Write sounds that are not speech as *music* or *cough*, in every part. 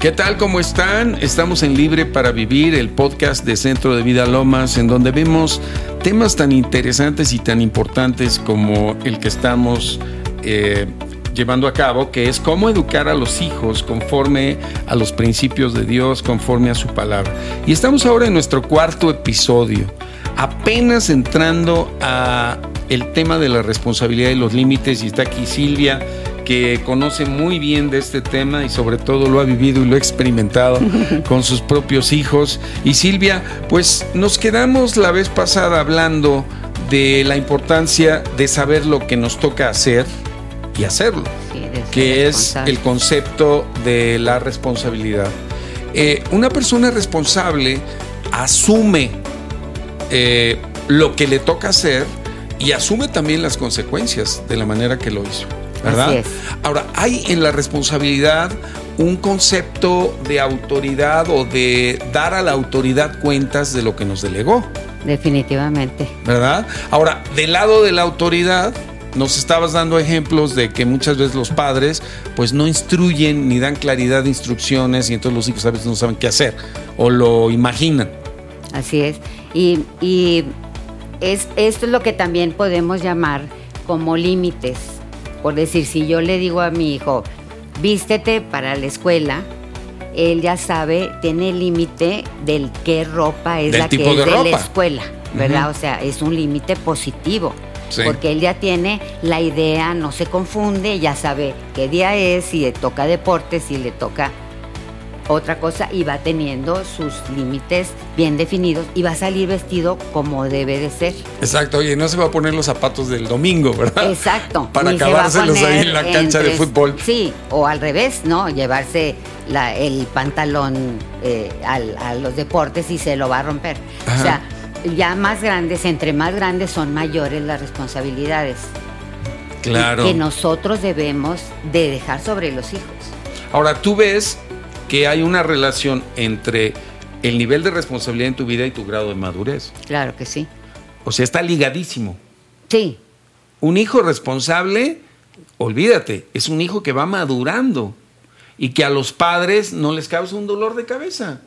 ¿Qué tal? ¿Cómo están? Estamos en Libre para Vivir, el podcast de Centro de Vida Lomas, en donde vemos temas tan interesantes y tan importantes como el que estamos eh, llevando a cabo, que es cómo educar a los hijos conforme a los principios de Dios, conforme a su palabra. Y estamos ahora en nuestro cuarto episodio, apenas entrando a el tema de la responsabilidad y los límites, y está aquí Silvia que conoce muy bien de este tema y sobre todo lo ha vivido y lo ha experimentado *laughs* con sus propios hijos. Y Silvia, pues nos quedamos la vez pasada hablando de la importancia de saber lo que nos toca hacer y hacerlo, que es el concepto de la responsabilidad. Eh, una persona responsable asume eh, lo que le toca hacer y asume también las consecuencias de la manera que lo hizo. ¿Verdad? Ahora, hay en la responsabilidad un concepto de autoridad o de dar a la autoridad cuentas de lo que nos delegó. Definitivamente. ¿Verdad? Ahora, del lado de la autoridad, nos estabas dando ejemplos de que muchas veces los padres pues no instruyen ni dan claridad de instrucciones y entonces los hijos a veces no saben qué hacer o lo imaginan. Así es. Y, y es, esto es lo que también podemos llamar como límites por decir, si yo le digo a mi hijo, vístete para la escuela, él ya sabe, tiene el límite del qué ropa es la que es de, la escuela, ¿verdad? O sea, es un límite positivo. Porque él ya tiene la idea, no se confunde, ya sabe qué día es, si le toca deporte, si le toca otra cosa y va teniendo sus límites bien definidos y va a salir vestido como debe de ser. Exacto, oye, no se va a poner los zapatos del domingo, ¿verdad? Exacto. *laughs* Para acabárselos ahí en la cancha de fútbol. Sí, o al revés, ¿no? Llevarse el pantalón eh, a los deportes y se lo va a romper. O sea, ya más grandes, entre más grandes son mayores las responsabilidades. Claro. Que nosotros debemos de dejar sobre los hijos. Ahora, tú ves que hay una relación entre el nivel de responsabilidad en tu vida y tu grado de madurez. Claro que sí. O sea, está ligadísimo. Sí. Un hijo responsable, olvídate, es un hijo que va madurando y que a los padres no les causa un dolor de cabeza.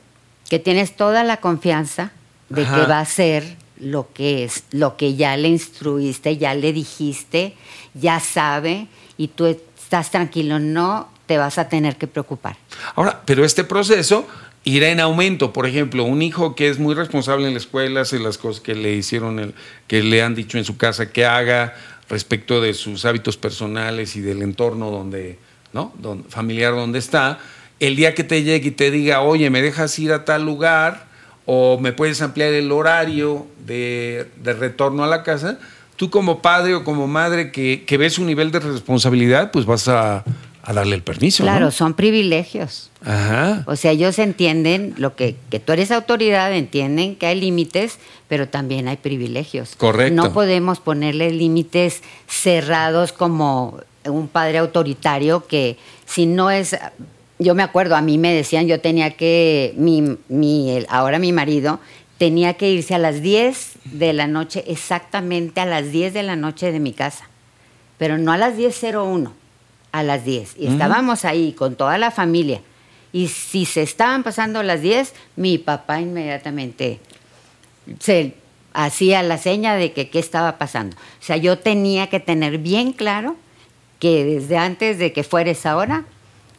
Que tienes toda la confianza de que va a ser lo que es, lo que ya le instruiste, ya le dijiste, ya sabe y tú estás tranquilo, no te vas a tener que preocupar. Ahora, pero este proceso irá en aumento. Por ejemplo, un hijo que es muy responsable en la escuela, hace las cosas que le hicieron, el, que le han dicho en su casa que haga respecto de sus hábitos personales y del entorno donde, ¿no? familiar donde está. El día que te llegue y te diga, oye, me dejas ir a tal lugar o me puedes ampliar el horario de, retorno a la casa, tú como padre o como madre que, que ves un nivel de responsabilidad, pues vas a a darle el permiso. Claro, son privilegios. Ajá. O sea, ellos entienden lo que, que tú eres autoridad, entienden que hay límites, pero también hay privilegios. Correcto. No podemos ponerle límites cerrados como un padre autoritario que si no es yo me acuerdo, a mí me decían, yo tenía que, mi, mi, ahora mi marido, tenía que irse a las 10 de la noche, exactamente a las 10 de la noche de mi casa, pero no a las 10.01 a las 10. Y estábamos ahí con toda la familia. Y si se estaban pasando las 10, mi papá inmediatamente se hacía la seña de que qué estaba pasando. O sea, yo tenía que tener bien claro que desde antes de que fuera esa hora,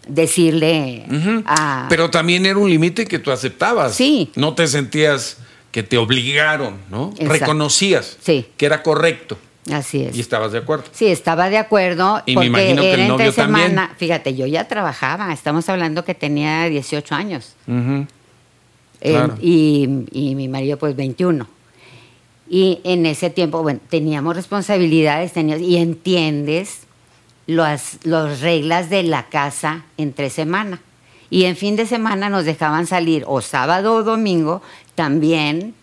decirle a... Pero también era un límite que tú aceptabas. Sí. No te sentías que te obligaron, ¿no? Reconocías sí. que era correcto. Así es. ¿Y estabas de acuerdo? Sí, estaba de acuerdo. Y me imagino que el novio semana. Fíjate, yo ya trabajaba, estamos hablando que tenía 18 años. y, mi marido, pues 21. Y en ese tiempo, bueno, teníamos responsabilidades teníamos, y entiendes las, las reglas de la casa entre semana. Y en fin de semana nos dejaban salir o sábado o domingo también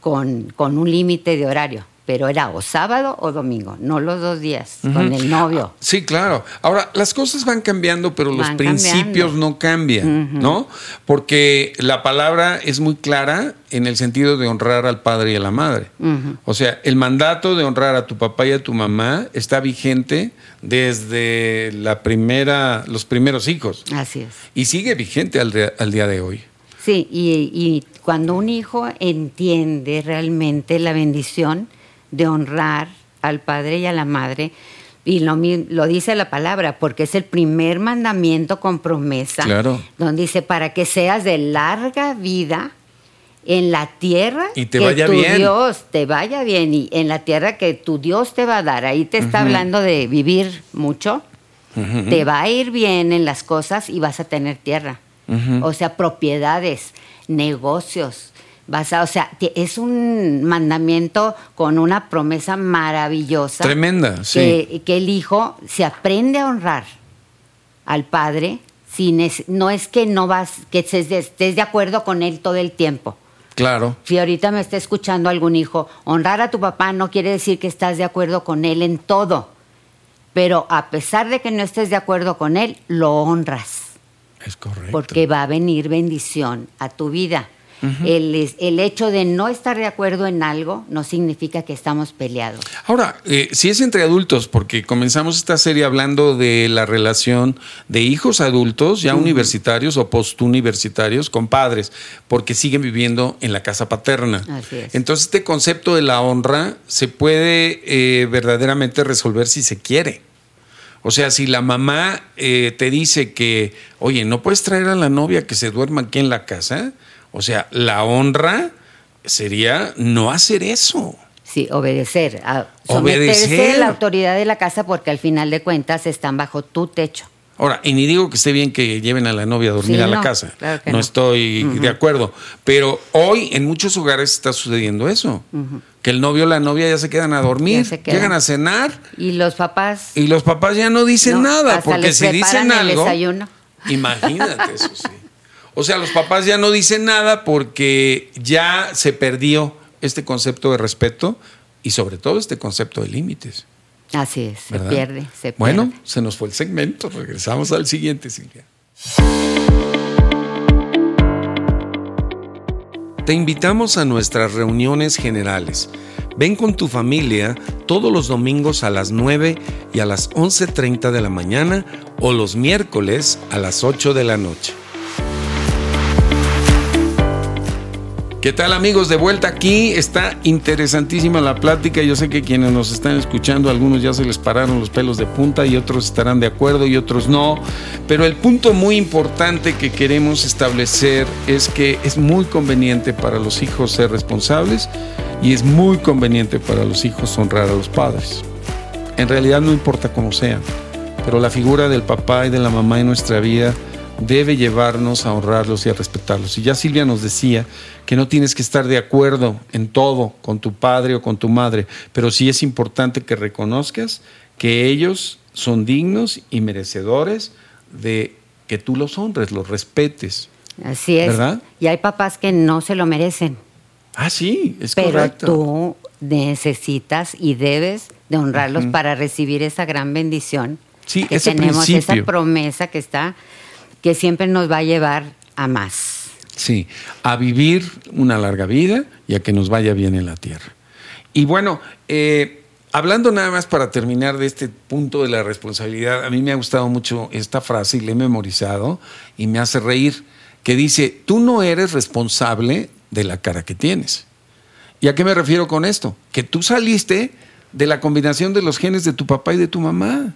con, con un límite de horario. Pero era o sábado o domingo, no los dos días con el novio. Sí, claro. Ahora, las cosas van cambiando, pero los principios no cambian, ¿no? Porque la palabra es muy clara en el sentido de honrar al padre y a la madre. O sea, el mandato de honrar a tu papá y a tu mamá está vigente desde la primera, los primeros hijos. Así es. Y sigue vigente al, al día de hoy. Sí, y, y cuando un hijo entiende realmente la bendición, de honrar al padre y a la madre. Y lo, lo, dice la palabra, porque es el primer mandamiento con promesa. Claro. Donde dice, para que seas de larga vida en la tierra y te que tu Dios te vaya bien y en la tierra que tu Dios te va a dar. Ahí te está hablando de vivir mucho. Te va a ir bien en las cosas y vas a tener tierra. O sea, propiedades, negocios, o sea, es un mandamiento con una promesa maravillosa. Tremenda, sí. Que, el hijo se aprende a honrar al padre, sin no es que no vas, que estés de acuerdo con él todo el tiempo. Claro. Si ahorita me está escuchando algún hijo, honrar a tu papá no quiere decir que estás de acuerdo con él en todo. Pero a pesar de que no estés de acuerdo con él, lo honras. Es correcto. Porque va a venir bendición a tu vida el, hecho de no estar de acuerdo en algo no significa que estamos peleados. Ahora, eh, si es entre adultos, porque comenzamos esta serie hablando de la relación de hijos adultos, ya universitarios o postuniversitarios, con padres, porque siguen viviendo en la casa paterna. Así es. Entonces, este concepto de la honra se puede eh, verdaderamente resolver si se quiere. O sea, si la mamá eh, te dice que, oye, no puedes traer a la novia que se duerma aquí en la casa, o sea, la honra sería no hacer eso. Sí, obedecer, a someterse a la autoridad de la casa porque al final de cuentas están bajo tu techo. Ahora, y ni digo que esté bien que lleven a la novia a dormir a la casa. no, estoy de acuerdo. Pero hoy en muchos hogares está sucediendo eso. Que el novio o la novia ya se quedan a dormir, llegan a cenar. Y los papás. Y los papás ya no dicen nada. porque si dicen algo. Desayuno. Imagínate eso, sí. O sea, los papás ya no dicen nada porque ya se perdió este concepto de respeto y sobre todo este concepto de límites. Así es, se pierde, se pierde. Bueno, se nos fue el segmento, regresamos al siguiente, Silvia. Te invitamos a nuestras reuniones generales. Ven con tu familia todos los domingos a las 9 y a las 11.30 de la mañana o los miércoles a las 8 de la noche. ¿Qué tal amigos? De vuelta aquí. Está interesantísima la plática. Yo sé que quienes nos están escuchando, algunos ya se les pararon los pelos de punta y otros estarán de acuerdo y otros no. Pero el punto muy importante que queremos establecer es que es muy conveniente para los hijos ser responsables y es muy conveniente para los hijos honrar a los padres. En realidad no importa cómo sean, pero la figura del papá y de la mamá en nuestra vida debe llevarnos a honrarlos y a respetarlos. Y ya Silvia nos decía que no tienes que estar de acuerdo en todo con tu padre o con tu madre, pero sí es importante que reconozcas que ellos son dignos y merecedores de que tú los honres, los respetes. Así es. ¿Verdad? Y hay papás que no se lo merecen. Ah, sí, es pero correcto. Pero tú necesitas y debes de honrarlos para recibir esa gran bendición. Sí, que ese tenemos principio. esa promesa que está que siempre nos va a llevar a más. Sí, a vivir una larga vida y a que nos vaya bien en la tierra. Y bueno, eh, hablando nada más para terminar de este punto de la responsabilidad, a mí me ha gustado mucho esta frase y la he memorizado y me hace reír, que dice, tú no eres responsable de la cara que tienes. ¿Y a qué me refiero con esto? Que tú saliste de la combinación de los genes de tu papá y de tu mamá.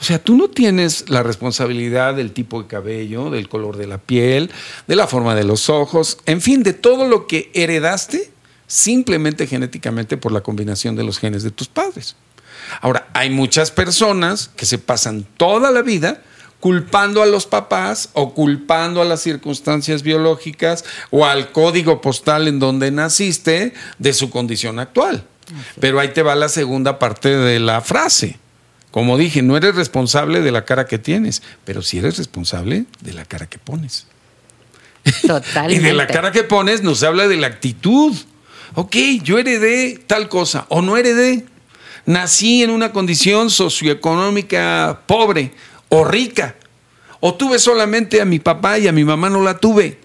O sea, tú no tienes la responsabilidad del tipo de cabello, del color de la piel, de la forma de los ojos, en fin, de todo lo que heredaste simplemente genéticamente por la combinación de los genes de tus padres. Ahora, hay muchas personas que se pasan toda la vida culpando a los papás o culpando a las circunstancias biológicas o al código postal en donde naciste de su condición actual. Pero ahí te va la segunda parte de la frase. Como dije, no eres responsable de la cara que tienes, pero sí eres responsable de la cara que pones. Totalmente. *laughs* y de la cara que pones nos habla de la actitud. Ok, yo heredé tal cosa o no heredé. Nací en una condición socioeconómica pobre o rica. O tuve solamente a mi papá y a mi mamá no la tuve.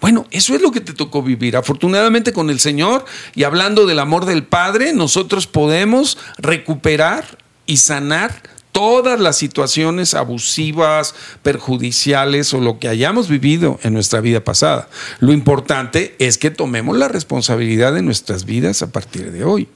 Bueno, eso es lo que te tocó vivir. Afortunadamente con el Señor y hablando del amor del Padre, nosotros podemos recuperar y sanar todas las situaciones abusivas, perjudiciales o lo que hayamos vivido en nuestra vida pasada. Lo importante es que tomemos la responsabilidad de nuestras vidas a partir de hoy.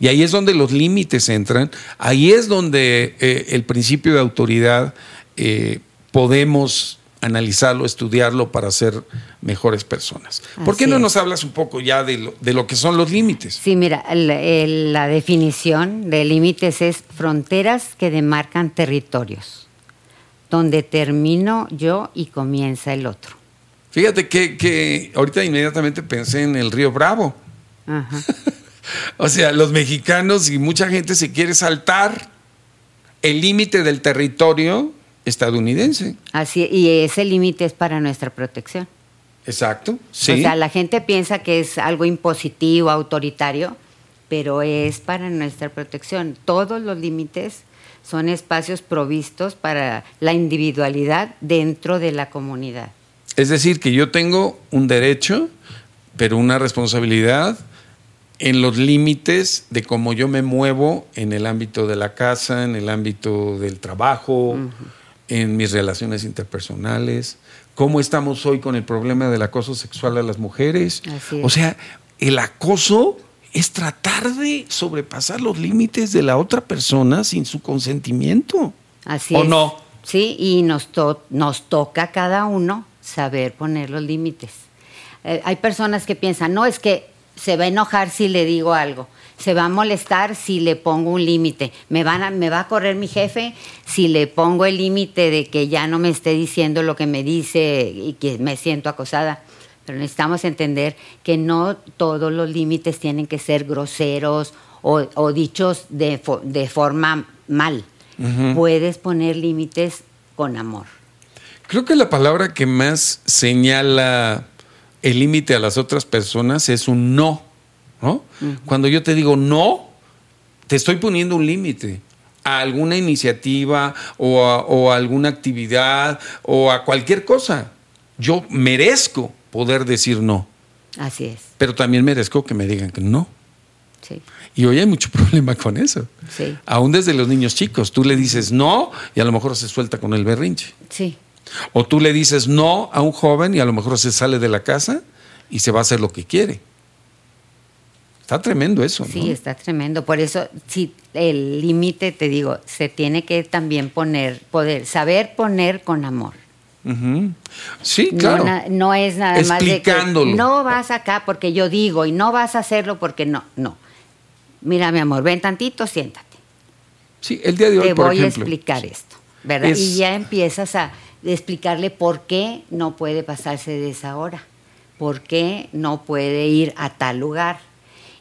Y ahí es donde los límites entran, ahí es donde eh, el principio de autoridad eh, podemos analizarlo, estudiarlo para ser mejores personas. ¿Por qué no nos hablas un poco ya de lo, que son los límites? Sí, mira, la definición de límites es fronteras que demarcan territorios, donde termino yo y comienza el otro. Fíjate que, que ahorita inmediatamente pensé en el río Bravo. *laughs* o sea, los mexicanos y mucha gente se quiere saltar el límite del territorio estadounidense. Así, y ese límite es para nuestra protección. Exacto, sí. O sea, la gente piensa que es algo impositivo, autoritario, pero es para nuestra protección. Todos los límites son espacios provistos para la individualidad dentro de la comunidad. Es decir, que yo tengo un derecho, pero una responsabilidad en los límites de cómo yo me muevo en el ámbito de la casa, en el ámbito del trabajo, en mis relaciones interpersonales, cómo estamos hoy con el problema del acoso sexual a las mujeres. O sea, el acoso es tratar de sobrepasar los límites de la otra persona sin su consentimiento. Así ¿O no? Sí, y nos, nos toca a cada uno saber poner los límites. Eh, hay personas que piensan, no, es que se va a enojar si le digo algo se va a molestar si le pongo un límite. Me, van me va a correr mi jefe si le pongo el límite de que ya no me esté diciendo lo que me dice y que me siento acosada. Pero necesitamos entender que no todos los límites tienen que ser groseros o, dichos de, forma mal. Puedes poner límites con amor. Creo que la palabra que más señala el límite a las otras personas es un no. Cuando yo te digo no, te estoy poniendo un límite a alguna iniciativa o a, alguna actividad o a cualquier cosa. Yo merezco poder decir no. Así es. Pero también merezco que me digan que no. Sí. Y hoy hay mucho *laughs* problema con eso. Sí. Aún desde los niños chicos, tú le dices no y a lo mejor se suelta con el berrinche. Sí. O tú le dices no a un joven y a lo mejor se sale de la casa y se va a hacer lo que quiere. Está tremendo eso. Sí, está tremendo. Por eso, si el límite, te digo, se tiene que también poner, poder, saber poner con amor. Sí, claro. No, es nada más de que no vas acá porque yo digo y no vas a hacerlo porque no, no. Mira, mi amor, ven tantito, siéntate. Sí, el día de hoy, Te voy a explicar esto, ¿verdad? Y ya empiezas a explicarle por qué no puede pasarse de esa hora, por qué no puede ir a tal lugar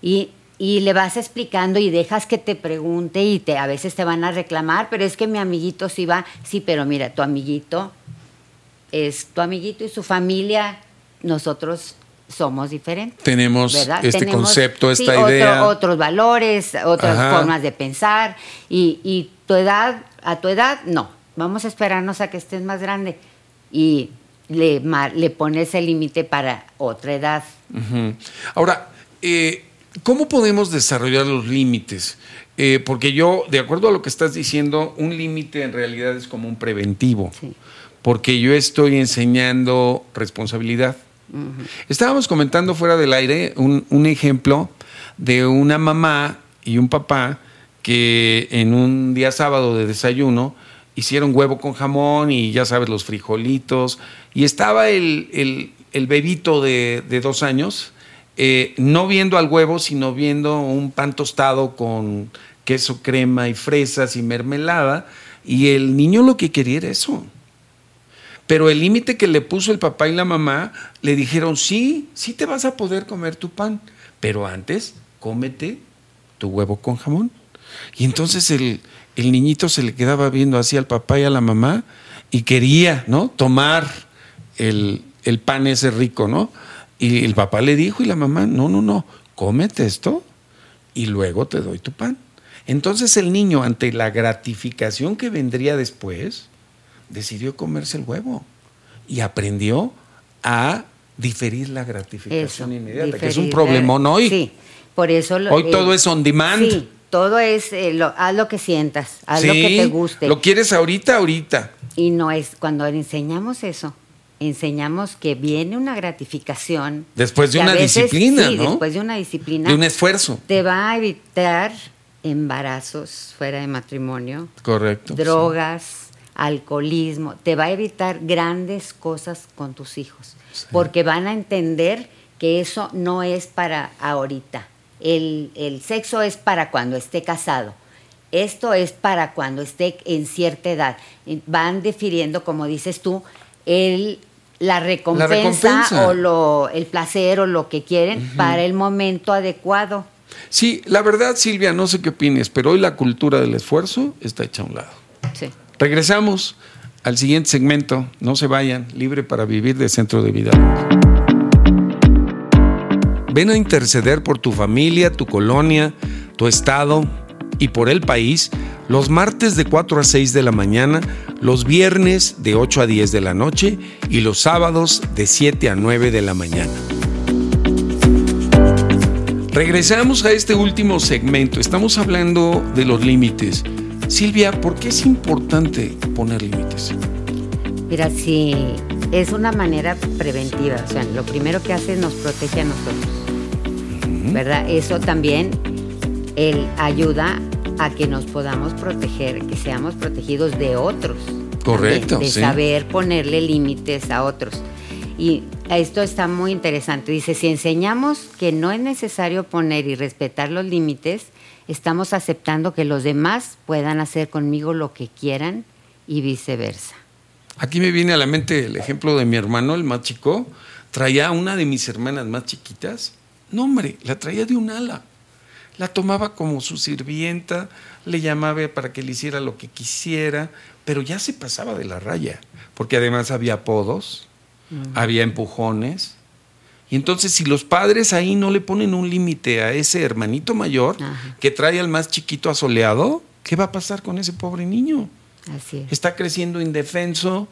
y, le vas explicando y dejas que te pregunte y te, a veces te van a reclamar, pero es que mi amiguito sí va, sí, pero mira, tu amiguito es tu amiguito y su familia, nosotros somos diferentes. Tenemos este concepto, esta idea. otros valores, otras formas de pensar y, y, tu edad, a tu edad, no. Vamos a esperarnos a que estés más grande y le, le pones el límite para otra edad. Ahora, eh, ¿Cómo podemos desarrollar los límites? Eh, porque yo, de acuerdo a lo que estás diciendo, un límite en realidad es como un preventivo, porque yo estoy enseñando responsabilidad. Estábamos comentando fuera del aire un, ejemplo de una mamá y un papá que en un día sábado de desayuno hicieron huevo con jamón y ya sabes, los frijolitos, y estaba el, bebito de, de dos años eh, no viendo al huevo, sino viendo un pan tostado con queso, crema y fresas y mermelada. Y el niño lo que quería era eso. Pero el límite que le puso el papá y la mamá, le dijeron, sí, sí te vas a poder comer tu pan, pero antes cómete tu huevo con jamón. Y entonces el, el niñito se le quedaba viendo así al papá y a la mamá y quería, ¿no? Tomar el, el pan ese rico, ¿no? Y el papá le dijo y la mamá, no, no, no, cómete esto y luego te doy tu pan. Entonces el niño, ante la gratificación que vendría después, decidió comerse el huevo y aprendió a diferir la gratificación inmediata, que es un problemón hoy. Sí, por eso... hoy todo es on demand. Sí, todo es, eh, lo, haz lo que sientas, haz lo que te guste. Lo quieres ahorita, ahorita. Y no es, cuando enseñamos eso, enseñamos que viene una gratificación. Después de una disciplina, sí, ¿no? Después de una disciplina. De un esfuerzo. Te va a evitar embarazos fuera de matrimonio. Correcto. Drogas, alcoholismo. Te va a evitar grandes cosas con tus hijos. Porque van a entender que eso no es para ahorita. El, el sexo es para cuando esté casado. Esto es para cuando esté en cierta edad. Van definiendo, como dices tú, el la recompensa, o lo, el placer o lo que quieren para el momento adecuado. Sí, la verdad, Silvia, no sé qué opines, pero hoy la cultura del esfuerzo está hecha a un lado. Sí. Regresamos al siguiente segmento. No se vayan, libre para vivir de Centro de Vida. Ven a interceder por tu familia, tu colonia, tu estado y por el país los martes de 4 a 6 de la mañana, los viernes de 8 a 10 de la noche y los sábados de 7 a 9 de la mañana. Regresamos a este último segmento. Estamos hablando de los límites. Silvia, ¿por qué es importante poner límites? Mira, si es una manera preventiva, o sea, lo primero que hace nos protege a nosotros, ¿verdad? Eso también él ayuda a que nos podamos proteger, que seamos protegidos de otros. Correcto. de saber ponerle límites a otros. Y esto está muy interesante. Dice, si enseñamos que no es necesario poner y respetar los límites, estamos aceptando que los demás puedan hacer conmigo lo que quieran y viceversa. Aquí me viene a la mente el ejemplo de mi hermano, el más chico. Traía a una de mis hermanas más chiquitas. No, hombre, la traía de un ala la tomaba como su sirvienta, le llamaba para que le hiciera lo que quisiera, pero ya se pasaba de la raya, porque además había apodos, había empujones. Y entonces si los padres ahí no le ponen un límite a ese hermanito mayor que trae al más chiquito asoleado, ¿qué va a pasar con ese pobre niño? Así es. Está creciendo indefenso.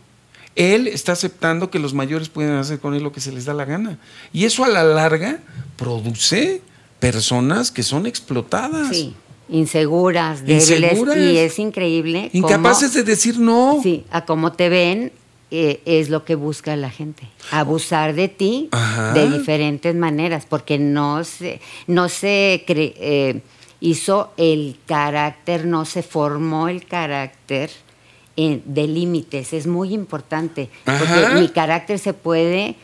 Él está aceptando que los mayores pueden hacer con él lo que se les da la gana. Y eso a la larga produce personas que son explotadas. Sí, inseguras, débiles. Y es increíble. Incapaces de decir no. Sí, a cómo te ven eh, es lo que busca la gente. Abusar de ti de diferentes maneras, porque no se, no se eh, hizo el carácter, no se formó el carácter eh, de límites. Es muy importante, porque mi carácter se puede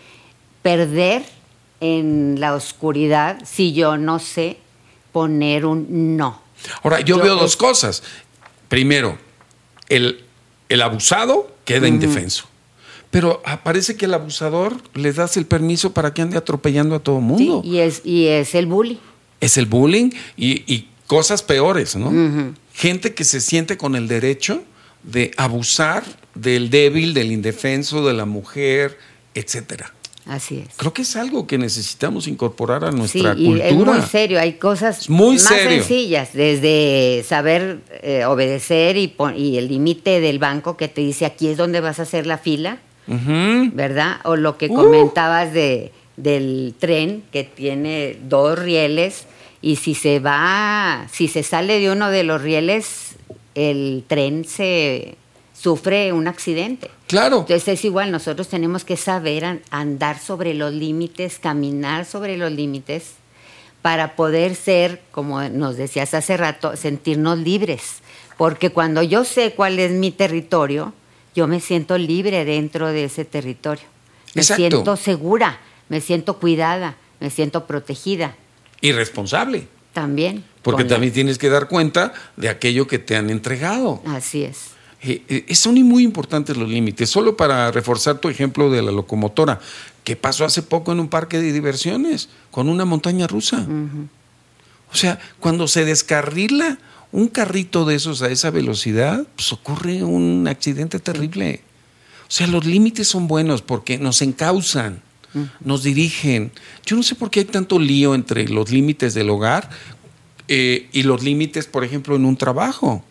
perder en la oscuridad si yo no sé poner un no. Ahora, yo, veo dos cosas. Primero, el, el abusado queda indefenso. Pero parece que el abusador le das el permiso para que ande atropellando a todo mundo. y, es, y es el bullying. Es el bullying y, cosas peores, ¿no? Gente que se siente con el derecho de abusar del débil, del indefenso, de la mujer, etcétera. Así es. Creo que es algo que necesitamos incorporar a nuestra sí, cultura. es muy serio, hay cosas más sencillas, desde saber eh, obedecer y, y el límite del banco que te dice aquí es donde vas a hacer la fila, ¿verdad? O lo que uh. comentabas de, del tren que tiene dos rieles y si se va, si se sale de uno de los rieles, el tren se sufre un accidente. Claro. Entonces es igual, nosotros tenemos que saber andar sobre los límites, caminar sobre los límites para poder ser, como nos decías hace rato, sentirnos libres. Porque cuando yo sé cuál es mi territorio, yo me siento libre dentro de ese territorio. Me siento segura, me siento cuidada, me siento protegida. Y responsable. También. Porque también tienes que dar cuenta de aquello que te han entregado. Así es. Eh, eh, son muy importantes los límites. Solo para reforzar tu ejemplo de la locomotora, que pasó hace poco en un parque de diversiones con una montaña rusa. O sea, cuando se descarrila un carrito de esos a esa velocidad, pues ocurre un accidente terrible. O sea, los límites son buenos porque nos encausan, nos dirigen. Yo no sé por qué hay tanto lío entre los límites del hogar eh, y los límites, por ejemplo, en un trabajo.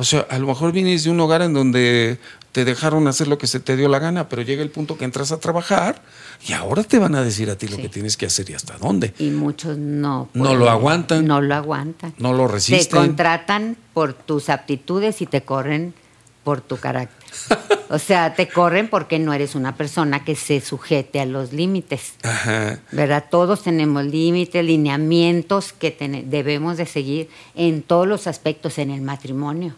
O sea, a lo mejor vienes de un hogar en donde te dejaron hacer lo que se te dio la gana, pero llega el punto que entras a trabajar y ahora te van a decir a ti lo que tienes que hacer y hasta dónde. Y muchos no. no lo aguantan. No lo aguantan. No lo resisten. Te contratan por tus aptitudes y te corren por tu carácter. o sea, te corren porque no eres una persona que se sujete a los límites. Ajá. ¿Verdad? Todos tenemos límites, lineamientos que debemos de seguir en todos los aspectos en el matrimonio,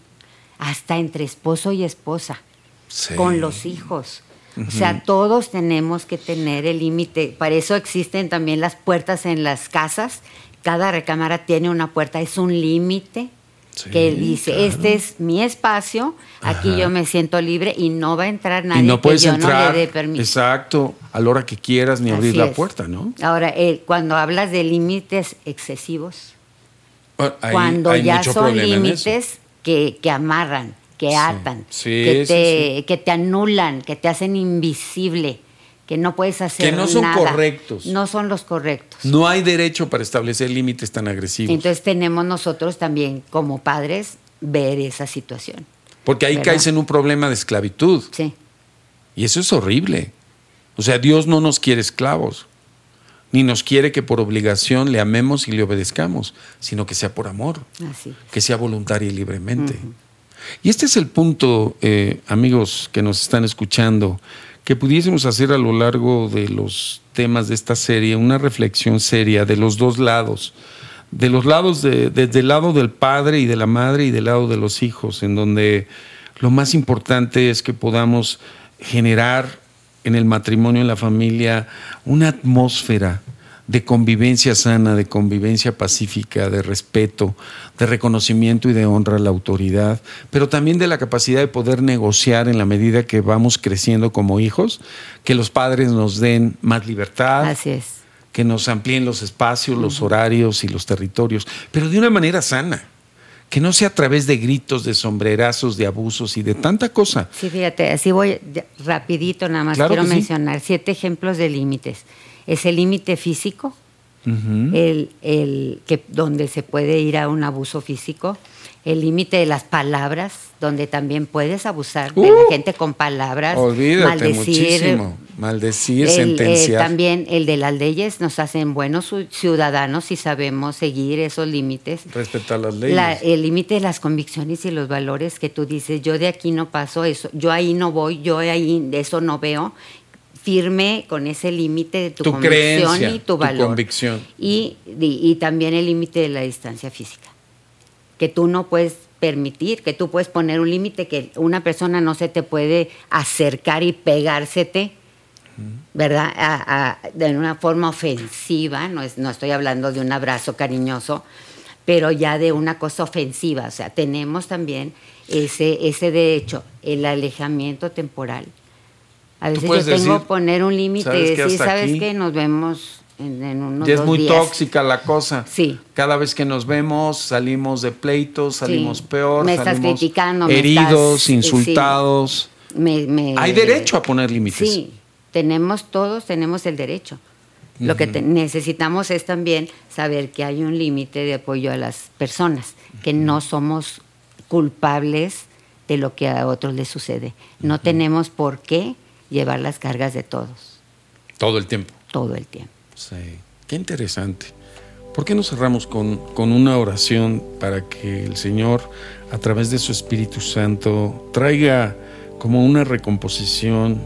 hasta entre esposo y esposa, con los hijos. O sea, todos tenemos que tener el límite. Para eso existen también las puertas en las casas. Cada recámara tiene una puerta, es un límite que dice, este es mi espacio, aquí yo me siento libre y no va a entrar nadie no puedes que yo entrar, no le dé permiso. Exacto, a la hora que quieras ni abrir la puerta, ¿no? Ahora, eh, cuando hablas de límites excesivos, cuando ya son límites que, que, amarran, que atan, que, te, que te anulan, que te hacen invisible que no puedes hacer Que no son correctos. No son los correctos. No hay derecho para establecer límites tan agresivos. Entonces tenemos nosotros también como padres ver esa situación. Porque ahí caes en un problema de esclavitud. Sí. Y eso es horrible. O sea, Dios no nos quiere esclavos, ni nos quiere que por obligación le amemos y le obedezcamos, sino que sea por amor, Así que sea voluntaria y libremente. Y este es el punto, eh, amigos que nos están escuchando que pudiésemos hacer a lo largo de los temas de esta serie una reflexión seria de los dos lados, de los lados de, desde el lado del padre y de la madre y del lado de los hijos, en donde lo más importante es que podamos generar en el matrimonio, en la familia, una atmósfera de convivencia sana, de convivencia pacífica, de respeto, de reconocimiento y de honra a la autoridad, pero también de la capacidad de poder negociar en la medida que vamos creciendo como hijos, que los padres nos den más libertad. Así es. Que nos amplíen los espacios, los horarios y los territorios, pero de una manera sana que no sea a través de gritos, de sombrerazos, de abusos y de tanta cosa. Sí, fíjate, así voy rapidito nada más. Quiero mencionar siete ejemplos de límites es el límite físico, el, el, que, donde se puede ir a un abuso físico, el límite de las palabras, donde también puedes abusar de la uh. gente con palabras, maldecir, muchísimo. maldecir, sentenciar. también el de las leyes nos hacen buenos ciudadanos si sabemos seguir esos límites. Respetar las leyes. el límite de las convicciones y los valores que tú dices, yo de aquí no paso eso, yo ahí no voy, yo ahí eso no veo firme con ese límite de tu, convicción y tu valor. convicción. Y, y, también el límite de la distancia física. Que tú no puedes permitir, que tú puedes poner un límite que una persona no se te puede acercar y pegársete, ¿verdad? de una forma ofensiva, no, es, no estoy hablando de un abrazo cariñoso, pero ya de una cosa ofensiva. O sea, tenemos también ese, ese derecho, el alejamiento temporal a veces yo tengo que poner un límite y decir, ¿sabes qué? Nos vemos en, en unos Ya es muy tóxica la cosa. Sí. Cada vez que nos vemos salimos de pleitos, salimos peor, me estás criticando, heridos, insultados. Me, Hay derecho a poner límites. Sí, tenemos todos, tenemos el derecho. Lo que necesitamos es también saber que hay un límite de apoyo a las personas, que no somos culpables de lo que a otros les sucede. No tenemos por qué llevar las cargas de todos. Todo el tiempo. Todo el tiempo. Sí, qué interesante. ¿Por qué no cerramos con, con, una oración para que el Señor, a través de su Espíritu Santo, traiga como una recomposición,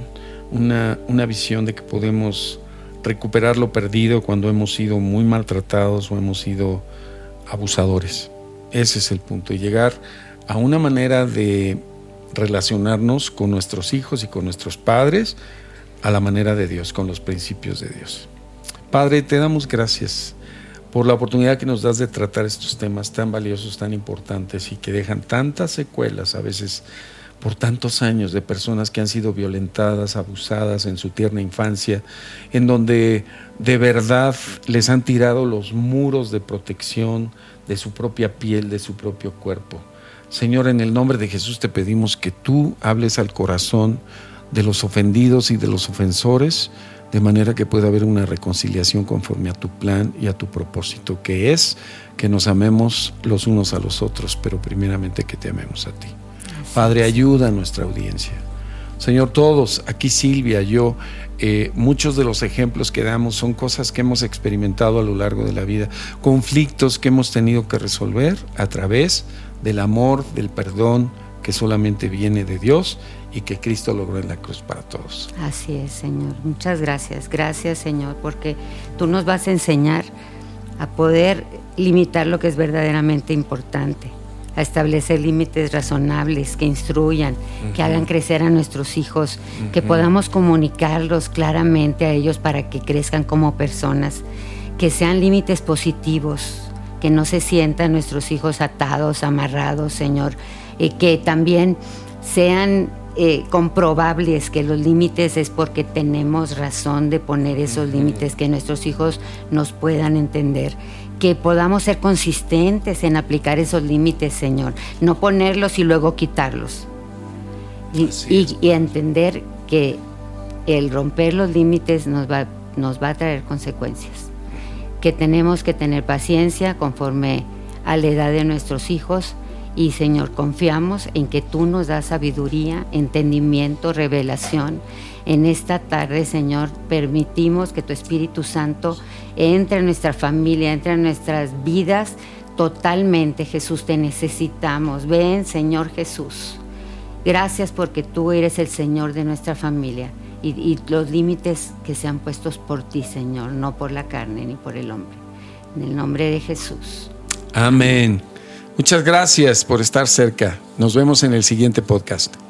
una, una visión de que podemos recuperar lo perdido cuando hemos sido muy maltratados o hemos sido abusadores? Ese es el punto, y llegar a una manera de relacionarnos con nuestros hijos y con nuestros padres a la manera de Dios, con los principios de Dios. Padre, te damos gracias por la oportunidad que nos das de tratar estos temas tan valiosos, tan importantes y que dejan tantas secuelas a veces por tantos años de personas que han sido violentadas, abusadas en su tierna infancia, en donde de verdad les han tirado los muros de protección de su propia piel, de su propio cuerpo. Señor, en el nombre de Jesús te pedimos que tú hables al corazón de los ofendidos y de los ofensores de manera que pueda haber una reconciliación conforme a tu plan y a tu propósito, que es que nos amemos los unos a los otros, pero primeramente que te amemos a ti. Padre, ayuda a nuestra audiencia. Señor, todos, aquí Silvia, yo, eh, muchos de los ejemplos que damos son cosas que hemos experimentado a lo largo de la vida, conflictos que hemos tenido que resolver a través del amor, del perdón que solamente viene de Dios y que Cristo logró en la cruz para todos. Así es, Señor. Muchas gracias. Gracias, Señor, porque tú nos vas a enseñar a poder limitar lo que es verdaderamente importante a establecer límites razonables que instruyan, que hagan crecer a nuestros hijos, que podamos comunicarlos claramente a ellos para que crezcan como personas, que sean límites positivos, que no se sientan nuestros hijos atados, amarrados, Señor, y que también sean eh, comprobables que los límites es porque tenemos razón de poner esos límites, que nuestros hijos nos puedan entender. Que podamos ser consistentes en aplicar esos límites, Señor, no ponerlos y luego quitarlos. Y, entender que el romper los límites nos va, nos va a traer consecuencias, que tenemos que tener paciencia conforme a la edad de nuestros hijos y Señor, confiamos en que tú nos das sabiduría, entendimiento, revelación en esta tarde, Señor, permitimos que tu Espíritu Santo entre en nuestra familia, entre en nuestras vidas totalmente. Jesús, te necesitamos. Ven, Señor Jesús. Gracias porque tú eres el Señor de nuestra familia y, los límites que sean puestos por ti, Señor, no por la carne ni por el hombre. En el nombre de Jesús. Amén. Muchas gracias por estar cerca. Nos vemos en el siguiente podcast.